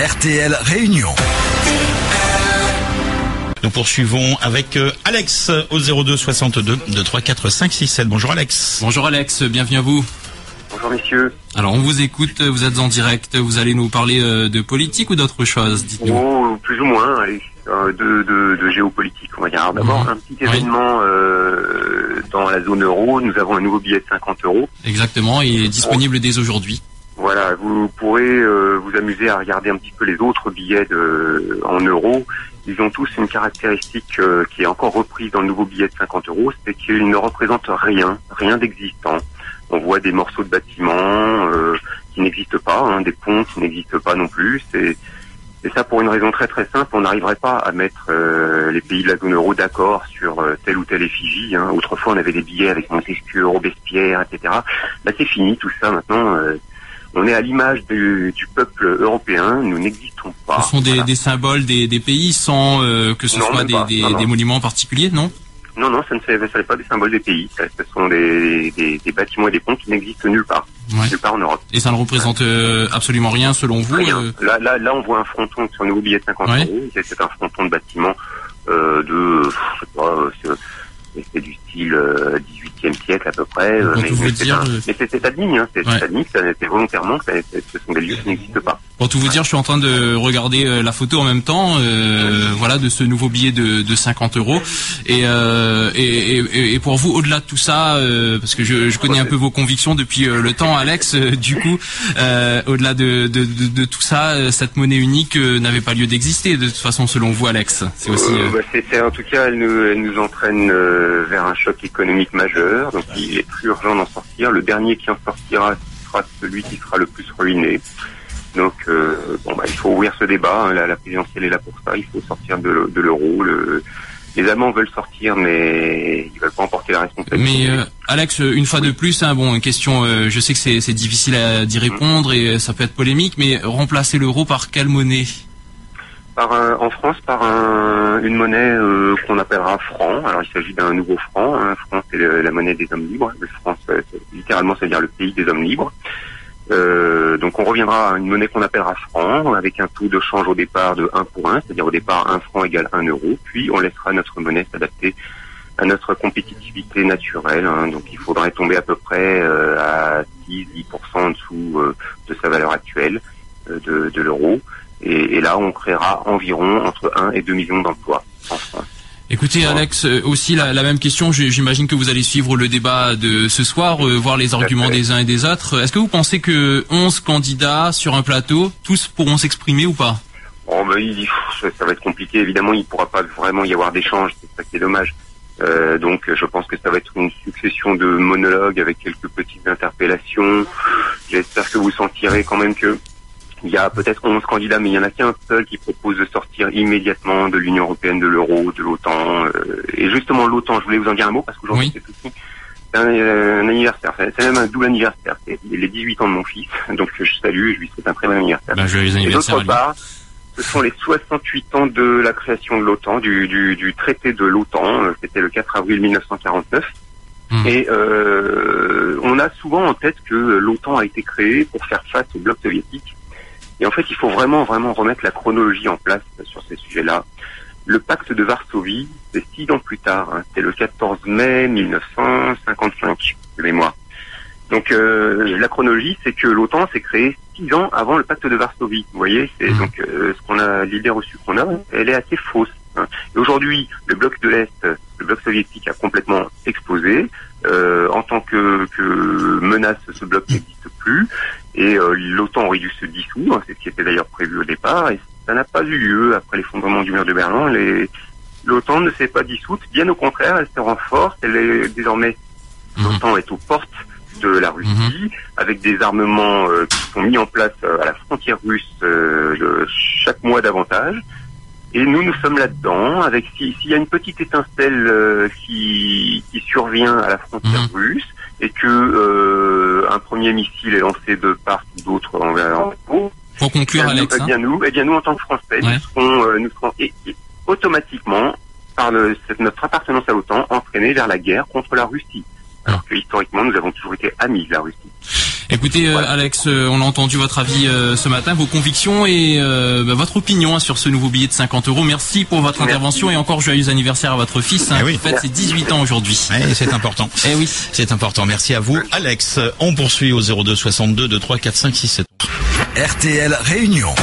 RTL Réunion. Nous poursuivons avec euh, Alex au 02 62 2 3 4 5 6 7. Bonjour Alex. Bonjour Alex, bienvenue à vous. Bonjour messieurs. Alors on vous écoute, vous êtes en direct, vous allez nous parler euh, de politique ou d'autre chose, dites-nous. Oh, plus ou moins, allez, euh, de, de, de géopolitique, on va dire. Alors, D'abord, Mhm. un petit Oui. événement euh, dans la zone euro. Nous avons un nouveau billet de 50 euros. Exactement, il est disponible dès aujourd'hui. Voilà, vous pourrez euh, vous amuser à regarder un petit peu les autres billets de, en euros. Ils ont tous une caractéristique euh, qui est encore reprise dans le nouveau billet de 50 euros, c'est qu'ils ne représentent rien, rien d'existant. On voit des morceaux de bâtiments euh, qui n'existent pas, hein, des ponts qui n'existent pas non plus. Et ça pour une raison très très simple, on n'arriverait pas à mettre euh, les pays de la zone euro d'accord sur euh, telle ou telle effigie. Hein. Autrefois, on avait des billets avec Montesquieu, Robespierre, etc. Là, c'est fini tout ça maintenant. euh, on est à l'image du, du peuple européen, nous n'existons pas. Ce sont des, Voilà. des symboles des, des pays sans euh, que ce Non, soit des, des, Non, non. des monuments particuliers, non? Non, non, ça ne n'est pas des symboles des pays. Ça, ce sont des, des, des bâtiments et des ponts qui n'existent nulle part, Ouais. nulle part en Europe. Et ça ne représente euh, absolument rien selon vous Rien. euh, Là, là, là, on voit un fronton sur nouveau billet de 50 Ouais. euros. C'est un fronton de bâtiment euh, de, je sais pas, euh, c'est- du style euh, 18e siècle à peu près. euh, mais mais c'est dire, un- euh, mais c'est c'est admis, hein, c'est Ouais. c'est admis, c'est c'est volontairement ce sont des lieux qui n'existent pas. Pour tout vous dire, je suis en train de regarder euh, la photo en même temps, euh, voilà, de ce nouveau billet de, de 50 euros. Et, euh, et, et, et pour vous, au-delà de tout ça, euh, parce que je, je connais un peu vos convictions depuis euh, le temps, Alex, euh, du coup, euh, au-delà de, de, de, tout ça, euh, cette monnaie unique euh, n'avait pas lieu d'exister, de toute façon, selon vous, Alex. C'est aussi. Euh, euh, bah, en tout cas, elle nous, elle nous entraîne euh, vers un choc économique majeur. Donc, il est plus urgent d'en sortir. Le dernier qui en sortira sera celui qui sera le plus ruiné. Donc, euh, bah, il faut ouvrir ce débat. hein. La, présidentielle est là pour ça. Il faut sortir de, le- de l'euro. Le- les Allemands veulent sortir, mais ils veulent pas emporter la responsabilité. Mais euh, Alex, une fois de plus, hein, bon, une question, je sais que c'est difficile d'y répondre et ça peut être polémique, mais remplacer l'euro par quelle monnaie? En France par un- une monnaie euh, qu'on appellera franc. Alors il s'agit d'un nouveau franc. Un franc c'est la monnaie des hommes libres. Le franc c'est- c'est- littéralement ça veut dire le pays des hommes libres. Euh, donc on reviendra à une monnaie qu'on appellera franc avec un taux de change au départ de 1 pour 1, c'est-à-dire au départ un franc égale 1 euro. Puis on laissera notre monnaie s'adapter à notre compétitivité naturelle. hein. Donc il faudrait tomber à peu près euh, à 6-10% en dessous euh, de sa valeur actuelle euh, de, de l'euro. Et, là, on créera environ entre 1 et 2 millions d'emplois en France. Écoutez Alex, euh, aussi la, la même question, j'imagine que vous allez suivre le débat de ce soir, euh, voir les arguments des uns et des autres. Est-ce que vous pensez que 11 candidats sur un plateau, tous pourront s'exprimer ou pas? Bon, ben, il- ça va être compliqué. Évidemment, il ne pourra pas vraiment y avoir d'échange. C'est ça qui est dommage. Euh, donc, je pense que ça va être une succession de monologues avec quelques petites interpellations. J'espère que vous sentirez quand même que il y a peut-être 11 candidats, mais il y en a qu'un seul qui propose de sortir immédiatement de l'Union européenne, de l'euro, de l'OTAN. euh, et justement, l'OTAN, je voulais vous en dire un mot parce qu'aujourd'hui, Oui. c'est aussi un, euh, un anniversaire. C'est même un double anniversaire. C'est les 18 ans de mon fils. Donc, je salue, je lui souhaite un très bon anniversaire. ben, Et d'autre part, ce sont les 68 ans de la création de l'OTAN, du, du, du traité de l'OTAN. euh, C'était le 4 avril 1949. Hmm. Et euh, on a souvent en tête que l'OTAN a été créé pour faire face au bloc soviétique. Et en fait, il faut vraiment, vraiment remettre la chronologie en place sur ces sujets-là. Le pacte de Varsovie, c'est six ans plus tard. hein. c'est le 14 mai 1955, de mémoire. Donc euh, la chronologie, c'est que l'OTAN s'est créé six ans avant le pacte de Varsovie. Vous voyez, c'est Mhm. donc euh, ce qu'on a l'idée reçue qu'on a, elle est assez fausse. hein. Et aujourd'hui, le bloc de l'Est, le bloc soviétique a complètement explosé. Euh, en tant que, que menace, ce bloc n'existe plus. Et euh, l'OTAN aurait dû se dissoudre, c'est ce qui était d'ailleurs prévu au départ, et ça n'a pas eu lieu après l'effondrement du mur de Berlin. Les- L'OTAN ne s'est pas dissoute, bien au contraire, elle se renforce. Elle est désormais Mhm. l'OTAN est aux portes de la Russie, avec des armements euh, qui sont mis en place euh, à la frontière russe euh, chaque mois davantage. Et nous, nous sommes là-dedans, avec si- s'il y a une petite étincelle euh, qui, qui survient à la frontière Mhm. russe, et que euh, un premier missile est lancé de part ou d'autre envers en haut, Pour conclure, eh bien, Alex, nous, eh hein, bien nous, eh bien nous en tant que Français, Ouais. nous serons, euh, nous serons et- et automatiquement par le, cette- notre appartenance à l'OTAN entraînés vers la guerre contre la Russie. Alors que historiquement, nous avons toujours été amis de la Russie. Écoutez, euh, Alex, euh, on a entendu votre avis euh, ce matin, vos convictions et euh, bah, votre opinion hein, sur ce nouveau billet de 50 euros. Merci pour votre Merci. intervention et encore joyeux anniversaire à votre fils. Hein, Eh oui. qui fête ses 18 ans aujourd'hui. Ouais, c'est important. Eh oui. C'est important. Merci à vous, Alex. On poursuit au 02 62 23 4 5 6 7. RTL Réunion.